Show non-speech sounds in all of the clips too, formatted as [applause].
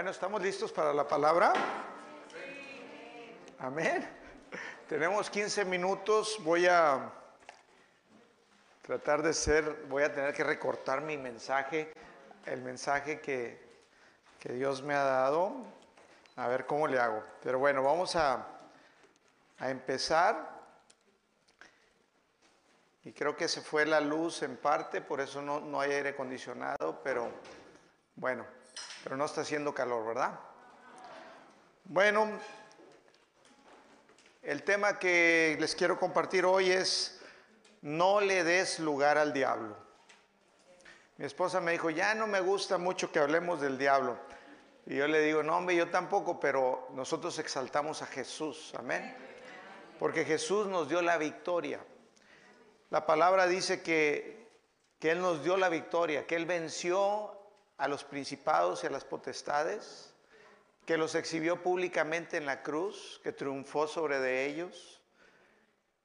Bueno, ¿estamos listos para la palabra? Amén. Tenemos 15 minutos. Voy a tratar de ser, voy a tener que recortar mi mensaje, el mensaje que, que Dios me ha dado. A ver cómo le hago. Pero bueno, vamos a, a empezar. Y creo que se fue la luz en parte, por eso no, no hay aire acondicionado, pero bueno, pero no está haciendo calor, ¿verdad? Bueno, el tema que les quiero compartir hoy es no le des lugar al diablo. Mi esposa me dijo, ya no me gusta mucho que hablemos del diablo. Y yo le digo, no, hombre, yo tampoco, pero nosotros exaltamos a Jesús, amén. Porque Jesús nos dio la victoria. La palabra dice que, que Él nos dio la victoria, que Él venció a los principados y a las potestades, que los exhibió públicamente en la cruz, que triunfó sobre de ellos.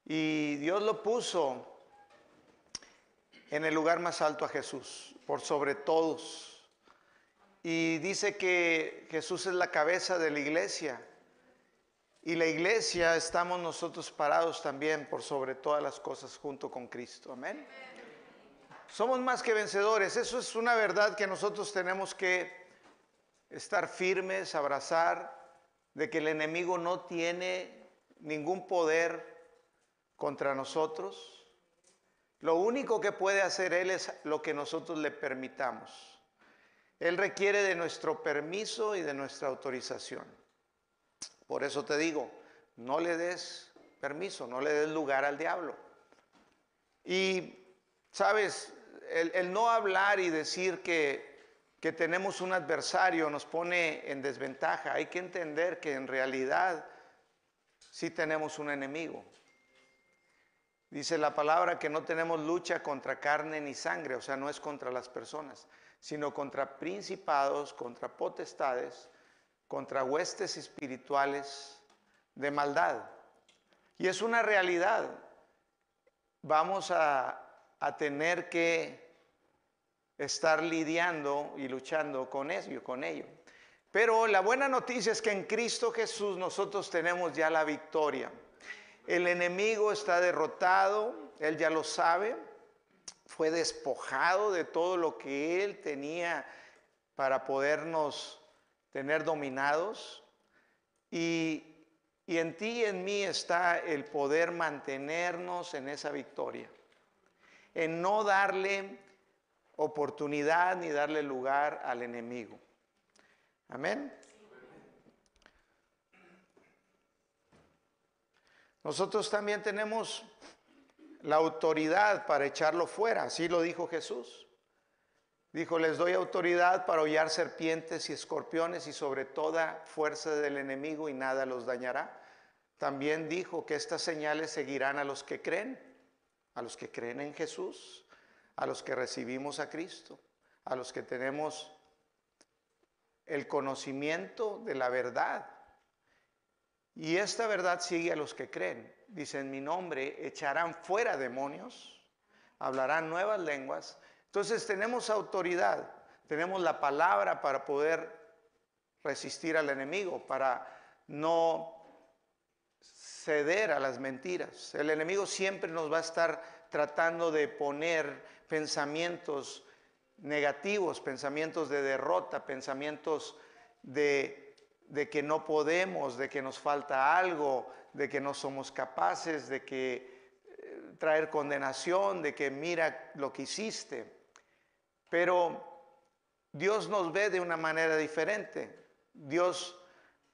Y Dios lo puso en el lugar más alto a Jesús, por sobre todos. Y dice que Jesús es la cabeza de la iglesia. Y la iglesia estamos nosotros parados también por sobre todas las cosas junto con Cristo. Amén. Somos más que vencedores. Eso es una verdad que nosotros tenemos que estar firmes, abrazar, de que el enemigo no tiene ningún poder contra nosotros. Lo único que puede hacer Él es lo que nosotros le permitamos. Él requiere de nuestro permiso y de nuestra autorización. Por eso te digo, no le des permiso, no le des lugar al diablo. Y, sabes, el, no hablar y decir que, que tenemos un adversario nos pone en desventaja. Hay que entender que en realidad sí tenemos un enemigo. Dice la palabra que no tenemos lucha contra carne ni sangre, o sea, no es contra las personas, sino contra principados, contra potestades, contra huestes espirituales de maldad. Y es una realidad. Vamos a, a tener que estar lidiando y luchando con ello, con ello. Pero la buena noticia es que en Cristo Jesús nosotros tenemos ya la victoria. El enemigo está derrotado, él ya lo sabe, fue despojado de todo lo que él tenía para podernos tener dominados. Y, y en ti y en mí está el poder mantenernos en esa victoria en no darle oportunidad ni darle lugar al enemigo. Amén. Nosotros también tenemos la autoridad para echarlo fuera, así lo dijo Jesús. Dijo, les doy autoridad para hollar serpientes y escorpiones y sobre toda fuerza del enemigo y nada los dañará. También dijo que estas señales seguirán a los que creen a los que creen en Jesús, a los que recibimos a Cristo, a los que tenemos el conocimiento de la verdad. Y esta verdad sigue a los que creen. Dice, en mi nombre echarán fuera demonios, hablarán nuevas lenguas. Entonces tenemos autoridad, tenemos la palabra para poder resistir al enemigo, para no ceder a las mentiras. El enemigo siempre nos va a estar tratando de poner pensamientos negativos, pensamientos de derrota, pensamientos de, que no podemos, de que nos falta algo, de que no somos capaces, de que eh, traer condenación, de que mira lo que hiciste. Pero Dios nos ve de una manera diferente. Dios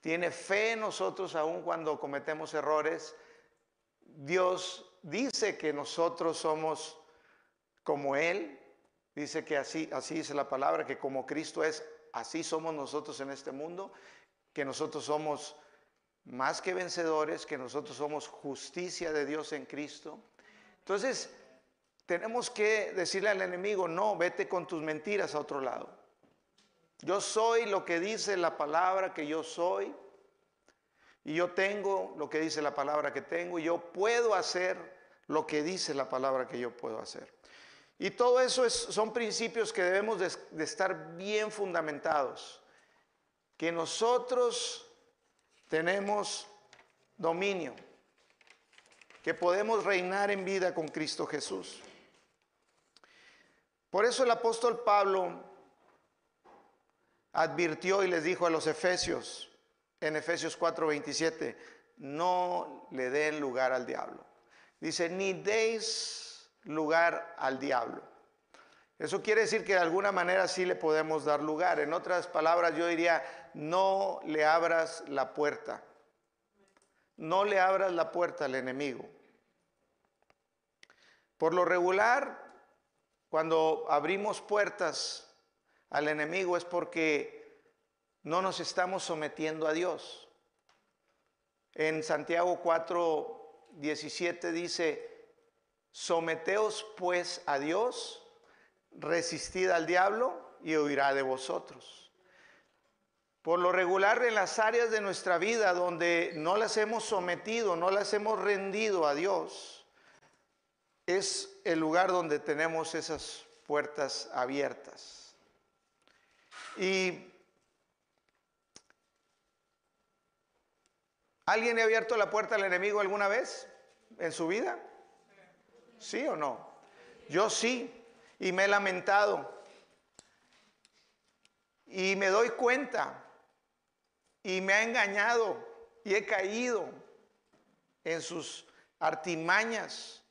tiene fe en nosotros aun cuando cometemos errores. Dios dice que nosotros somos como Él. Dice que así, así dice la palabra, que como Cristo es, así somos nosotros en este mundo, que nosotros somos más que vencedores, que nosotros somos justicia de Dios en Cristo. Entonces, tenemos que decirle al enemigo, no, vete con tus mentiras a otro lado. Yo soy lo que dice la palabra que yo soy. Y yo tengo lo que dice la palabra que tengo. Y yo puedo hacer lo que dice la palabra que yo puedo hacer. Y todo eso es, son principios que debemos de, estar bien fundamentados. que nosotros tenemos dominio, que podemos reinar en vida con Cristo Jesús. Por eso el apóstol Pablo advirtió y les dijo a los efesios, en Efesios 4:27, no le den lugar al diablo. Dice, ni deis lugar al diablo. Eso quiere decir que de alguna manera sí le podemos dar lugar. En otras palabras, yo diría, no le abras la puerta. No le abras la puerta al enemigo. Por lo regular, cuando abrimos puertas al enemigo es porque no nos estamos sometiendo a Dios. En Santiago 4, 17 dice, someteos pues a Dios, resistid al diablo y huirá de vosotros. Por lo regular en las áreas de nuestra vida donde no las hemos sometido, no las hemos rendido a Dios, es el lugar donde tenemos esas puertas abiertas. Y ¿alguien ha abierto la puerta al enemigo alguna vez en su vida? ¿Sí o no? Yo sí, y me he lamentado. Y me doy cuenta, y me ha engañado, y he caído en sus artimañas,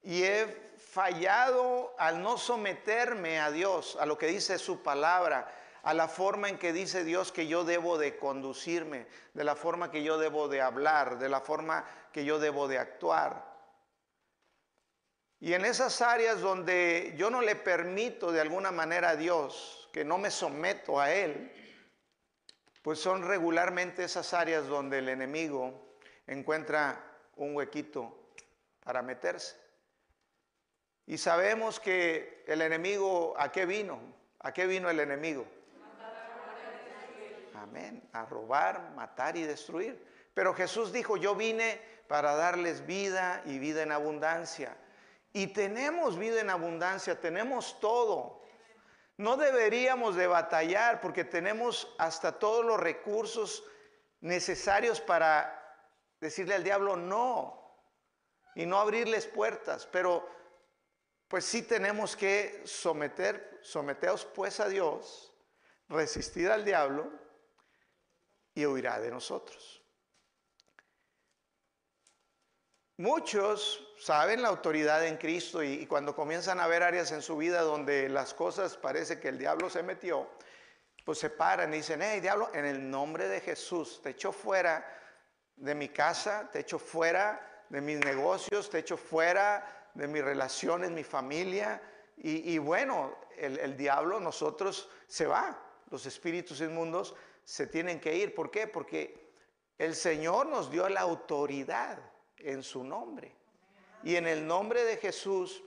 y he fallado al no someterme a Dios, a lo que dice su palabra, a la forma en que dice Dios que yo debo de conducirme, de la forma que yo debo de hablar, de la forma que yo debo de actuar. Y en esas áreas donde yo no le permito de alguna manera a Dios, que no me someto a Él, pues son regularmente esas áreas donde el enemigo encuentra un huequito para meterse. Y sabemos que el enemigo, ¿a qué vino? ¿A qué vino el enemigo? Amén, a robar, matar y destruir. Pero Jesús dijo, yo vine para darles vida y vida en abundancia. Y tenemos vida en abundancia, tenemos todo. No deberíamos de batallar porque tenemos hasta todos los recursos necesarios para decirle al diablo no y no abrirles puertas. Pero pues sí tenemos que someter, someteos pues a Dios, resistir al diablo y huirá de nosotros. Muchos saben la autoridad en Cristo y, cuando comienzan a ver áreas en su vida donde las cosas parece que el diablo se metió, pues se paran y dicen, hey diablo, en el nombre de Jesús, te echo fuera de mi casa, te echo fuera de mis negocios, te echo fuera de mis relaciones, mi familia. Y, bueno, el, el, diablo, nosotros se va. Los espíritus inmundos se tienen que ir. ¿Por qué? Porque el Señor nos dio la autoridad en su nombre. Y en el nombre de Jesús,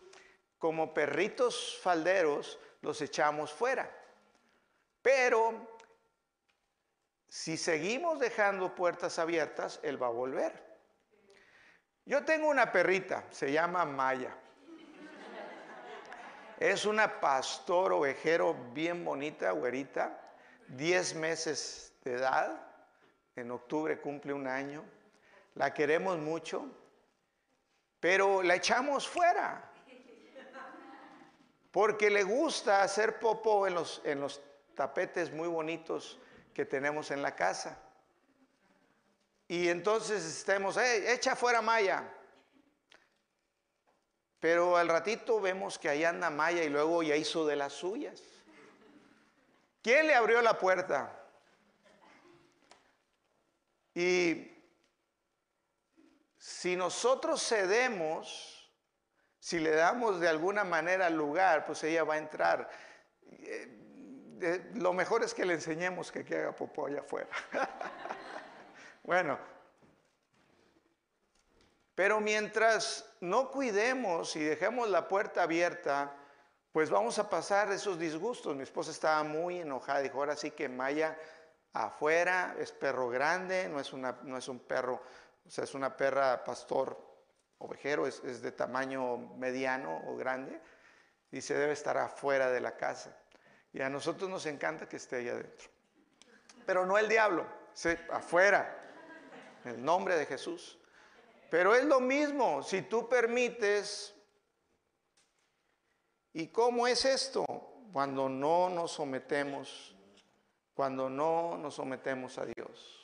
como perritos falderos, los echamos fuera. Pero si seguimos dejando puertas abiertas, Él va a volver. Yo tengo una perrita, se llama Maya. Es una pastor ovejero bien bonita, güerita, 10 meses de edad. En octubre cumple un año. La queremos mucho, pero la echamos fuera. Porque le gusta hacer popo en los, en los tapetes muy bonitos que tenemos en la casa. Y entonces estemos, echa fuera Maya. Pero al ratito vemos que ahí anda Maya y luego ya hizo de las suyas. ¿Quién le abrió la puerta? Y si nosotros cedemos, si le damos de alguna manera lugar, pues ella va a entrar. Eh, lo mejor es que le enseñemos que, que haga popó allá afuera. [laughs] Bueno, pero mientras no cuidemos y dejemos la puerta abierta, pues vamos a pasar esos disgustos. Mi esposa estaba muy enojada, dijo, ahora sí que Maya afuera es perro grande, no es, una, no es un perro, o sea, es una perra pastor ovejero, es, es de tamaño mediano o grande, y se debe estar afuera de la casa. Y a nosotros nos encanta que esté ahí adentro. pero no el diablo, afuera, en el nombre de Jesús. Pero es lo mismo, si tú permites, ¿y cómo es esto? Cuando no nos sometemos, cuando no nos sometemos a Dios.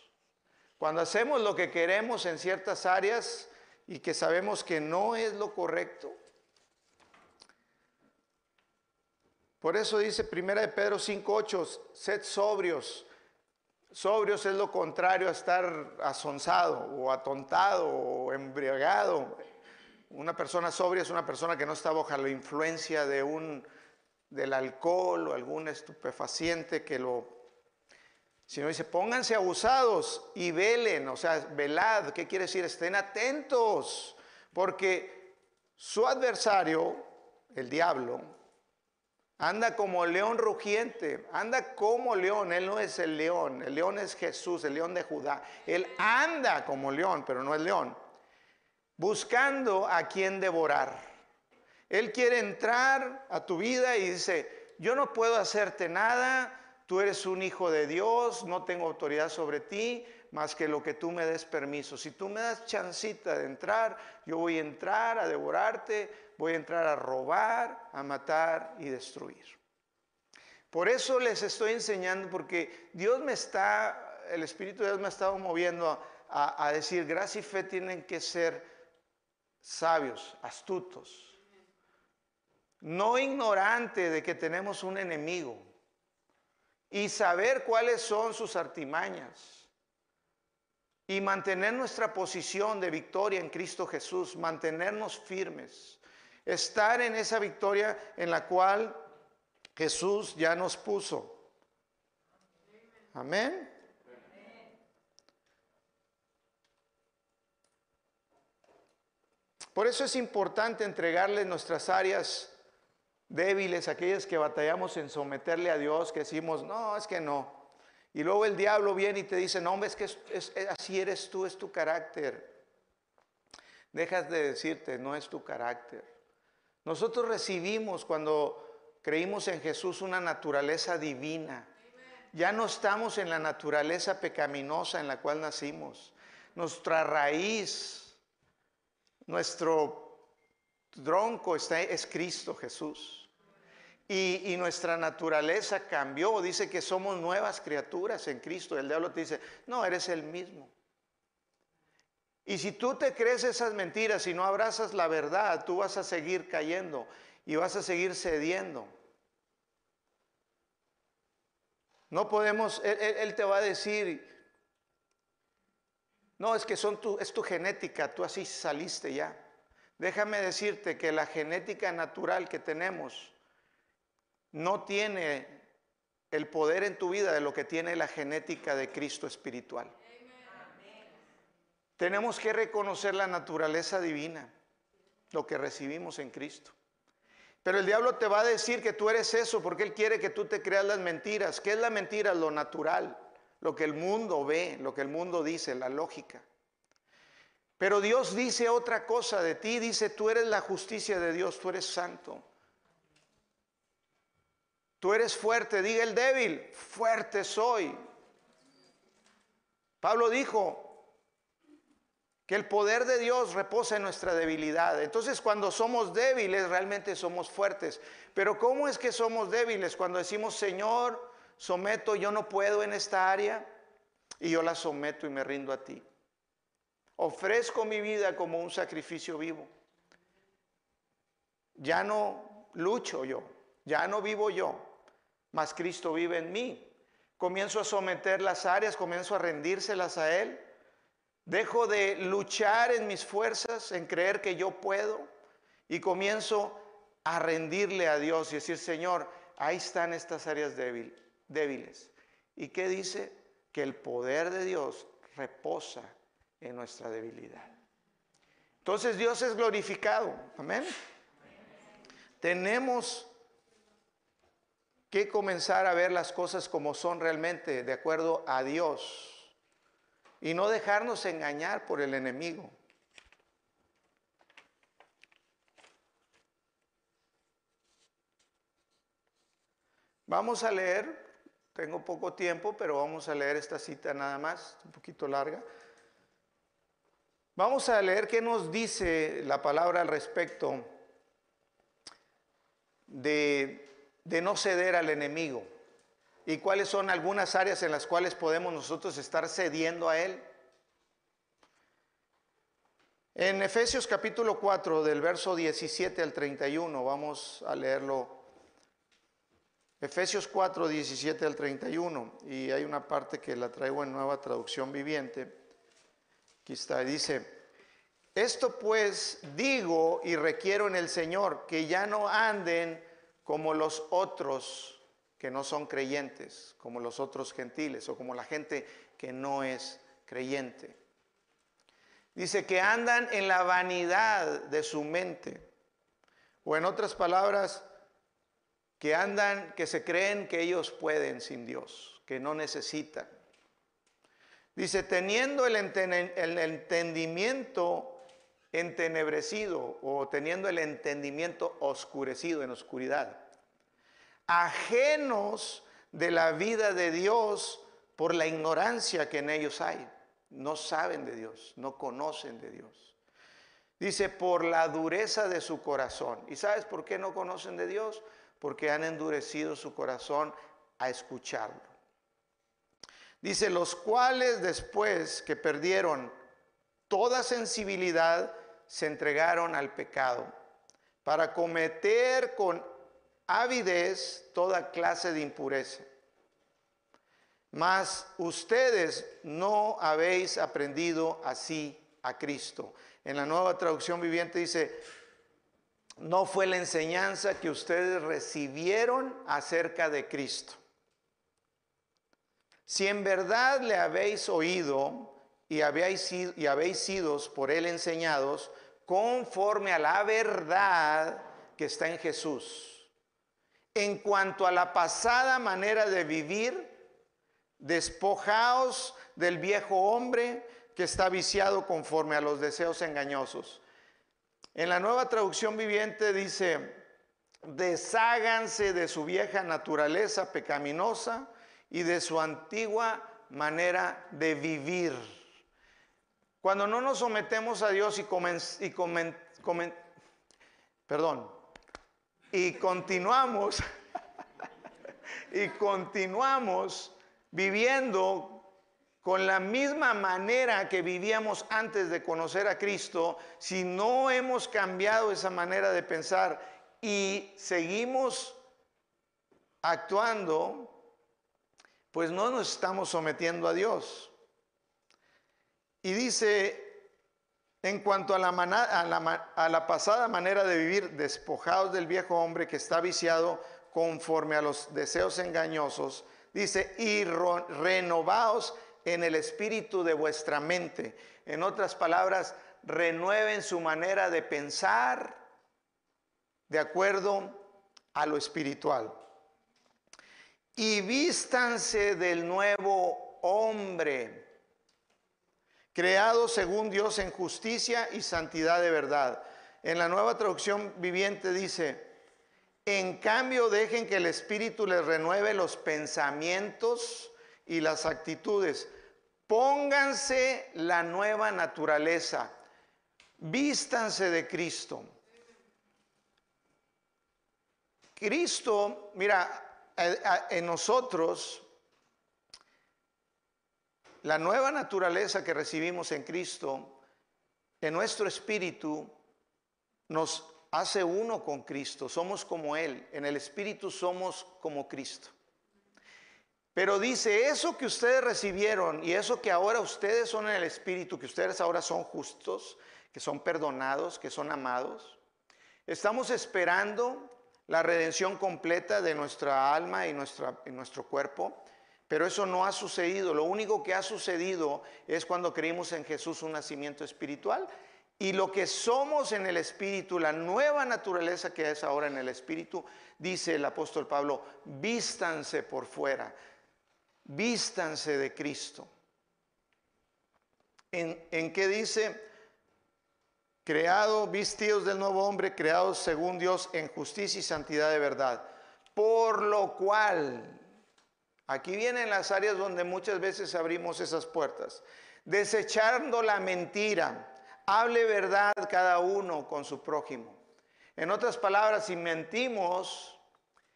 Cuando hacemos lo que queremos en ciertas áreas y que sabemos que no es lo correcto. Por eso dice Primera de Pedro 5:8, sed sobrios, Sobrios es lo contrario a estar asonsado o atontado o embriagado. Una persona sobria es una persona que no está bajo la influencia de un del alcohol o algún estupefaciente que lo sino dice, pónganse abusados y velen, o sea, velad, ¿qué quiere decir? Estén atentos, porque su adversario, el diablo, Anda como león rugiente, anda como león, él no es el león, el león es Jesús, el león de Judá. Él anda como león, pero no es león, buscando a quien devorar. Él quiere entrar a tu vida y dice, yo no puedo hacerte nada, tú eres un hijo de Dios, no tengo autoridad sobre ti, más que lo que tú me des permiso. Si tú me das chancita de entrar, yo voy a entrar a devorarte, voy a entrar a robar, a matar y destruir. Por eso les estoy enseñando, porque Dios me está, el Espíritu de Dios me ha estado moviendo a, decir, gracia y fe tienen que ser sabios, astutos, no ignorante de que tenemos un enemigo y saber cuáles son sus artimañas y mantener nuestra posición de victoria en Cristo Jesús, mantenernos firmes estar en esa victoria en la cual Jesús ya nos puso. Amén. Por eso es importante entregarle nuestras áreas débiles, aquellas que batallamos en someterle a Dios, que decimos, no, es que no. Y luego el diablo viene y te dice, no, hombre, es que así eres tú, es tu carácter. Dejas de decirte, no es tu carácter. Nosotros recibimos cuando creímos en Jesús una naturaleza divina. Ya no estamos en la naturaleza pecaminosa en la cual nacimos. Nuestra raíz, nuestro tronco es Cristo Jesús. Y, nuestra naturaleza cambió. Dice que somos nuevas criaturas en Cristo. El diablo te dice, no, eres el mismo. Y si tú te crees esas mentiras y no abrazas la verdad, tú vas a seguir cayendo y vas a seguir cediendo. No podemos, él, te va a decir, no, es que son es tu genética, tú así saliste ya. Déjame decirte que la genética natural que tenemos no tiene el poder en tu vida de lo que tiene la genética de Cristo espiritual. Tenemos que reconocer la naturaleza divina, lo que recibimos en Cristo. Pero el diablo te va a decir que tú eres eso porque él quiere que tú te creas las mentiras. ¿Qué es la mentira? Lo natural, lo que el mundo ve, lo que el mundo dice, la lógica. Pero Dios dice otra cosa de ti, dice, tú eres la justicia de Dios, tú eres santo. Tú eres fuerte, diga el débil, fuerte soy. Pablo dijo, que el poder de Dios reposa en nuestra debilidad. Entonces cuando somos débiles realmente somos fuertes. Pero ¿cómo es que somos débiles? Cuando decimos, Señor, someto, yo no puedo en esta área y yo la someto y me rindo a ti. Ofrezco mi vida como un sacrificio vivo. Ya no lucho yo, ya no vivo yo, mas Cristo vive en mí. Comienzo a someter las áreas, comienzo a rendírselas a Él Dejo de luchar en mis fuerzas, en creer que yo puedo y comienzo a rendirle a Dios y decir, Señor, ahí están estas áreas débiles. ¿Y qué dice? Que el poder de Dios reposa en nuestra debilidad. Entonces Dios es glorificado. Amén. Tenemos que comenzar a ver las cosas como son realmente, de acuerdo a Dios y no dejarnos engañar por el enemigo. Vamos a leer tengo poco tiempo, pero vamos a leer esta cita nada más, un poquito larga. Vamos a leer qué nos dice la palabra al respecto de, de no ceder al enemigo y cuáles son algunas áreas en las cuales podemos nosotros estar cediendo a él. En Efesios capítulo 4, del verso 17 al 31, vamos a leerlo. Efesios 4, 17 al 31, y hay una parte que la traigo en nueva traducción viviente. Aquí está, dice, esto pues digo y requiero en el Señor, que ya no anden como los otros que no son creyentes, como los otros gentiles o como la gente que no es creyente Dice que andan en la vanidad de su mente. O en otras palabras, que andan, que se creen que ellos pueden sin Dios, que no necesitan. Dice, teniendo el, entendimiento entenebrecido o teniendo el entendimiento oscurecido en oscuridad, ajenos de la vida de Dios por la ignorancia que en ellos hay. No saben de Dios, no conocen de Dios. Dice, por la dureza de su corazón. ¿Y sabes por qué no conocen de Dios? Porque han endurecido su corazón a escucharlo. Dice, los cuales después que perdieron toda sensibilidad, se entregaron al pecado para cometer con avidez toda clase de impureza. Mas ustedes no habéis aprendido así a Cristo. En la nueva traducción viviente dice, no fue la enseñanza que ustedes recibieron acerca de Cristo. Si en verdad le habéis oído y habéis, y habéis sido por él enseñados conforme a la verdad que está en Jesús, en cuanto a la pasada manera de vivir, Despojaos del viejo hombre que está viciado conforme a los deseos engañosos. En la nueva traducción viviente dice, desháganse de su vieja naturaleza pecaminosa y de su antigua manera de vivir. Cuando no nos sometemos a Dios y, y perdón, y continuamos, [laughs] y continuamos viviendo con la misma manera que vivíamos antes de conocer a Cristo, si no hemos cambiado esa manera de pensar y seguimos actuando, pues no nos estamos sometiendo a Dios. Y dice, en cuanto a la, pasada manera de vivir, despojados del viejo hombre que está viciado conforme a los deseos engañosos, Dice, y renovaos en el espíritu de vuestra mente. En otras palabras, renueven su manera de pensar de acuerdo a lo espiritual. Y vístanse del nuevo hombre, creado según Dios en justicia y santidad de verdad. En la nueva traducción viviente dice, en cambio, dejen que el Espíritu les renueve los pensamientos y las actitudes. Pónganse la nueva naturaleza. Vístanse de Cristo. Cristo, mira, en nosotros, la nueva naturaleza que recibimos en Cristo, en nuestro espíritu, nos hace uno con Cristo, somos como Él, en el Espíritu somos como Cristo. Pero dice, eso que ustedes recibieron y eso que ahora ustedes son en el Espíritu, que ustedes ahora son justos, que son perdonados, que son amados, estamos esperando la redención completa de nuestra alma y, nuestra, y nuestro cuerpo, pero eso no ha sucedido. Lo único que ha sucedido es cuando creímos en Jesús un nacimiento espiritual y lo que somos en el Espíritu, la nueva naturaleza que es ahora en el Espíritu, dice el apóstol Pablo, vístanse por fuera, vístanse de Cristo. ¿En, en qué dice? Creado, vestidos del nuevo hombre, creados según Dios en justicia y santidad de verdad. Por lo cual, Aquí vienen las áreas donde muchas veces abrimos esas puertas. Desechando la mentira. Hable verdad cada uno con su prójimo. En otras palabras, si mentimos,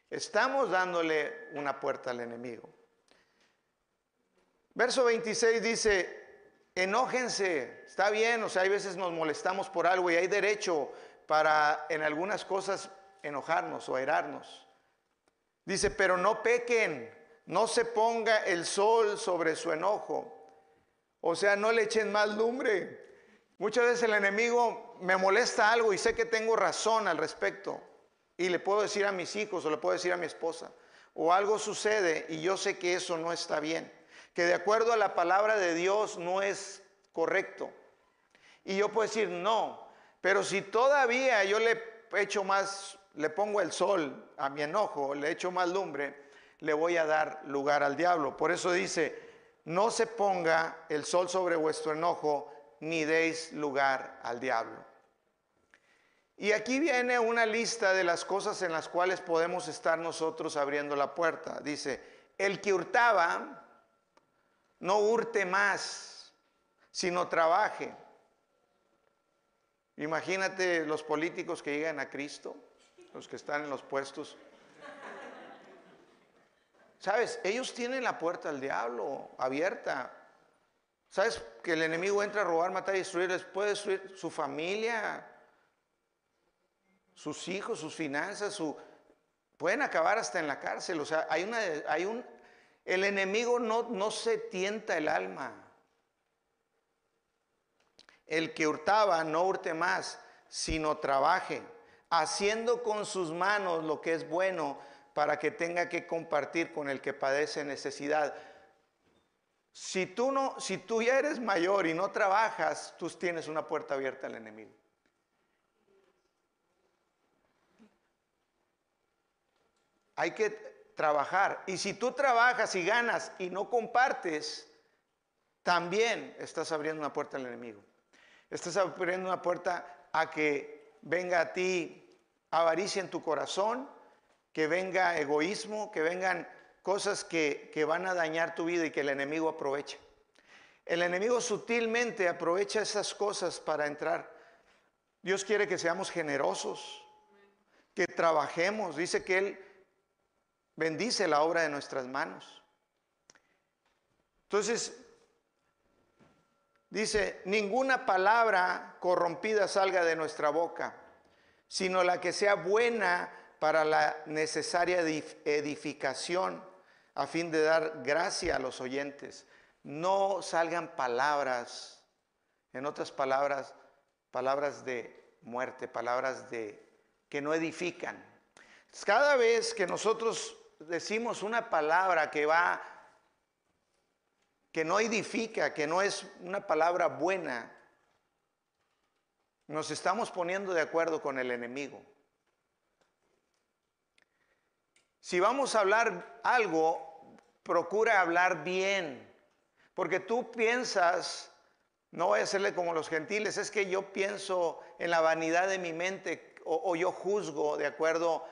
estamos dándole una puerta al enemigo. Verso 26 dice, enójense, está bien, o sea, hay veces nos molestamos por algo y hay derecho para en algunas cosas enojarnos o airarnos. Dice, pero no pequen, no se ponga el sol sobre su enojo. O sea, no le echen más lumbre. Muchas veces el enemigo me molesta algo y sé que tengo razón al respecto. Y le puedo decir a mis hijos o le puedo decir a mi esposa. O algo sucede y yo sé que eso no está bien. Que de acuerdo a la palabra de Dios no es correcto. Y yo puedo decir no. Pero si todavía yo le echo más, le pongo el sol a mi enojo, le echo más lumbre, le voy a dar lugar al diablo. Por eso dice, no se ponga el sol sobre vuestro enojo, ni deis lugar al diablo. Y aquí viene una lista de las cosas en las cuales podemos estar nosotros abriendo la puerta. Dice, el que hurtaba, no hurte más, sino trabaje. Imagínate los políticos que llegan a Cristo, los que están en los puestos. Sabes, ellos tienen la puerta al diablo abierta. ¿Sabes que el enemigo entra a robar, matar y destruir? Puede destruir su familia, sus hijos, sus finanzas, su... pueden acabar hasta en la cárcel. O sea, hay, una, hay un... El enemigo no, no se tienta el alma. El que hurtaba no hurte más, sino trabaje, haciendo con sus manos lo que es bueno para que tenga que compartir con el que padece necesidad. Si tú, no, si tú ya eres mayor y no trabajas, tú tienes una puerta abierta al enemigo. Hay que trabajar. Y si tú trabajas y ganas y no compartes, también estás abriendo una puerta al enemigo. Estás abriendo una puerta a que venga a ti avaricia en tu corazón, que venga egoísmo, que vengan cosas que, van a dañar tu vida y que el enemigo aprovecha. El enemigo sutilmente aprovecha esas cosas para entrar. Dios quiere que seamos generosos, que trabajemos. Dice que Él bendice la obra de nuestras manos. Entonces, dice, ninguna palabra corrompida salga de nuestra boca, sino la que sea buena para la necesaria edificación a fin de dar gracia a los oyentes. No salgan palabras, en otras palabras, palabras de muerte, palabras de que no edifican. Cada vez que nosotros decimos una palabra que va que no edifica, que no es una palabra buena, nos estamos poniendo de acuerdo con el enemigo. Si vamos a hablar algo, procura hablar bien, porque tú piensas, no voy a hacerle como los gentiles, es que yo pienso en la vanidad de mi mente o, yo juzgo de acuerdo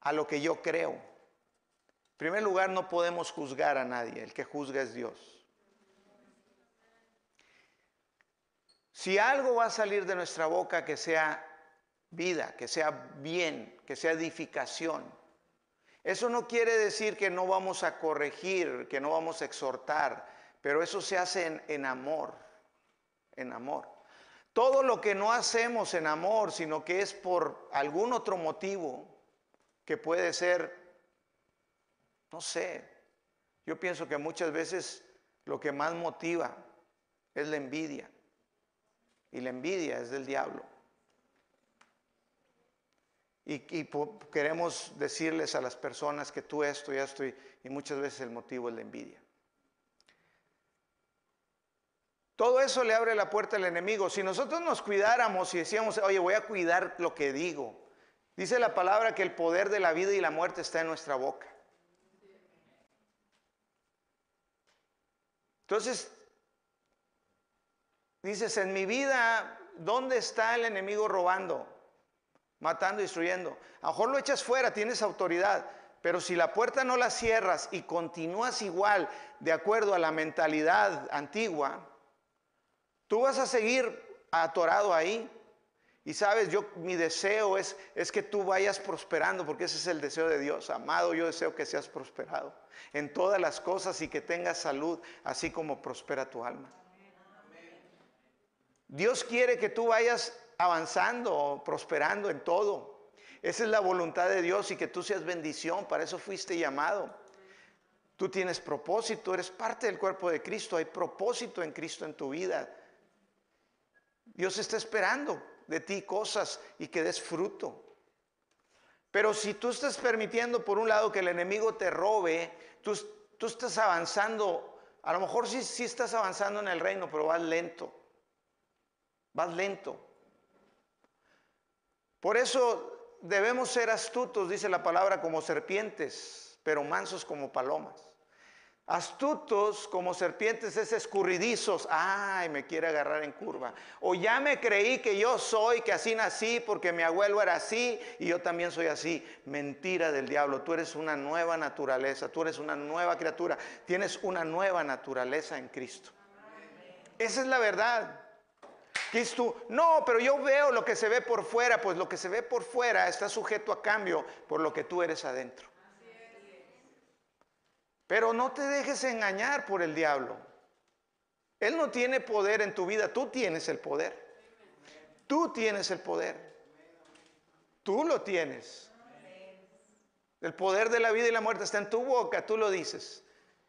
a lo que yo creo. En primer lugar, no podemos juzgar a nadie, el que juzga es Dios. Si algo va a salir de nuestra boca que sea vida, que sea bien, que sea edificación, eso no quiere decir que no vamos a corregir, que no vamos a exhortar, pero eso se hace en, amor, en amor. Todo lo que no hacemos en amor, sino que es por algún otro motivo, que puede ser, no sé, yo pienso que muchas veces lo que más motiva es la envidia. Y la envidia es del diablo. Y, queremos decirles a las personas que tú esto y esto, y, y muchas veces el motivo es la envidia. Todo eso le abre la puerta al enemigo. Si nosotros nos cuidáramos y decíamos, oye, voy a cuidar lo que digo, dice la palabra que el poder de la vida y la muerte está en nuestra boca. Entonces, dices, en mi vida, ¿dónde está el enemigo robando? Matando destruyendo. A lo mejor lo echas fuera, tienes autoridad, Pero si la puerta no la cierras y continúas igual de acuerdo a la mentalidad antigua, tú vas a seguir atorado ahí. Y sabes, yo mi deseo es, es que tú vayas prosperando, porque ese es el deseo de Dios. Amado, yo deseo que seas prosperado en todas las cosas y que tengas salud, así como prospera tu alma. Dios quiere que tú vayas avanzando, prosperando en todo. Esa es la voluntad de Dios y que tú seas bendición, para eso fuiste llamado. Tú tienes propósito, eres parte del cuerpo de Cristo, hay propósito en Cristo en tu vida. Dios está esperando de ti cosas y que des fruto. Pero si tú estás permitiendo por un lado que el enemigo te robe, tú, tú estás avanzando, a lo mejor sí, sí estás avanzando en el reino, pero vas lento, vas lento. Por eso debemos ser astutos, dice la palabra, como serpientes, pero mansos como palomas. Astutos como serpientes es escurridizos. Ay, me quiere agarrar en curva. O ya me creí que yo soy, que así nací porque mi abuelo era así y yo también soy así. Mentira del diablo. Tú eres una nueva naturaleza. Tú eres una nueva criatura. Tienes una nueva naturaleza en Cristo. Esa es la verdad. ¿Qué tú? No, pero yo veo lo que se ve por fuera. Pues lo que se ve por fuera está sujeto a cambio por lo que tú eres adentro. Pero no te dejes engañar por el diablo. Él no tiene poder en tu vida, tú tienes el poder. Tú tienes el poder. Tú lo tienes. El poder de la vida y la muerte está en tu boca, tú lo dices.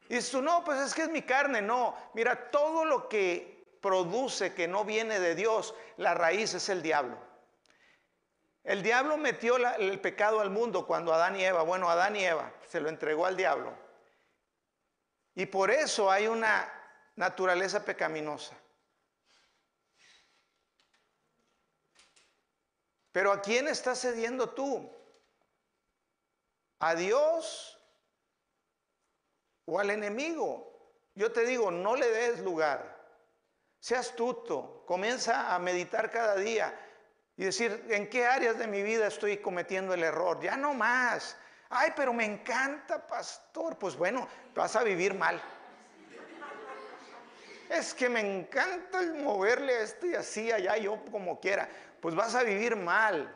Y dices tú, no, pues es que es mi carne. No, mira, todo lo que produce que no viene de Dios, la raíz es el diablo. El diablo metió el pecado al mundo cuando Adán y Eva, bueno, Adán y Eva, se lo entregó al diablo. Y por eso hay una naturaleza pecaminosa. Pero ¿a quién estás cediendo tú? ¿A Dios o al enemigo? Yo te digo, no le des lugar. Sea astuto, comienza a meditar cada día y decir, ¿en qué áreas de mi vida estoy cometiendo el error? Ya no más. Ay, pero me encanta, pastor. Pues bueno, vas a vivir mal. Es que me encanta moverle esto y así, allá, yo como quiera. Pues vas a vivir mal.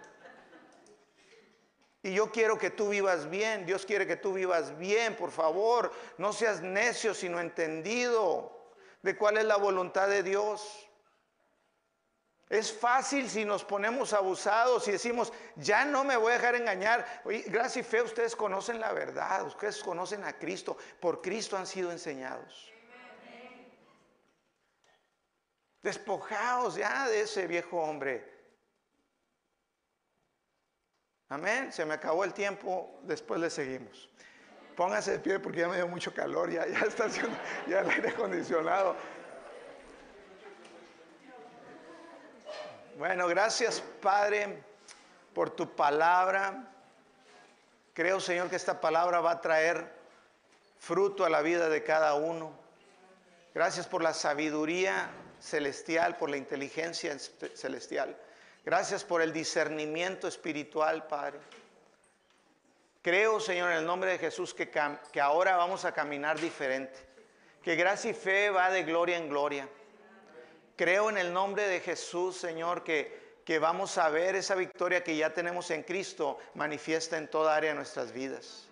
Y yo quiero que tú vivas bien. Dios quiere que tú vivas bien, por favor. No seas necio, sino entendido de cuál es la voluntad de Dios. Es fácil si nos ponemos abusados y decimos, ya no me voy a dejar engañar. Oye, gracia y fe, ustedes conocen la verdad, ustedes conocen a Cristo, por Cristo han sido enseñados. Despojaos ya de ese viejo hombre. Amén. Se me acabó el tiempo, después le seguimos. Póngase de pie porque ya me dio mucho calor, ya, ya está haciendo ya el aire acondicionado. Bueno, gracias Padre por tu palabra. Creo Señor que esta palabra va a traer fruto a la vida de cada uno. Gracias por la sabiduría celestial, por la inteligencia celestial. Gracias por el discernimiento espiritual, Padre. Creo, Señor, en el nombre de Jesús, que, ahora vamos a caminar diferente. Que gracia y fe va de gloria en gloria. Creo en el nombre de Jesús, Señor, que, que vamos a ver esa victoria que ya tenemos en Cristo manifiesta en toda área de nuestras vidas.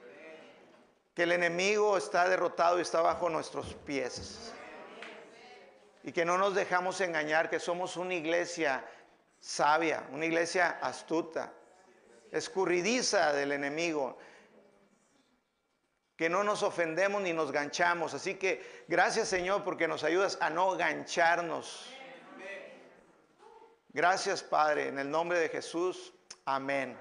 Que el enemigo está derrotado y está bajo nuestros pies. Y que no nos dejamos engañar, que somos una iglesia sabia, una iglesia astuta, escurridiza del enemigo que no nos ofendemos ni nos ganchamos. Así que gracias Señor porque nos ayudas a no gancharnos. Gracias, Padre, en el nombre de Jesús. Amén.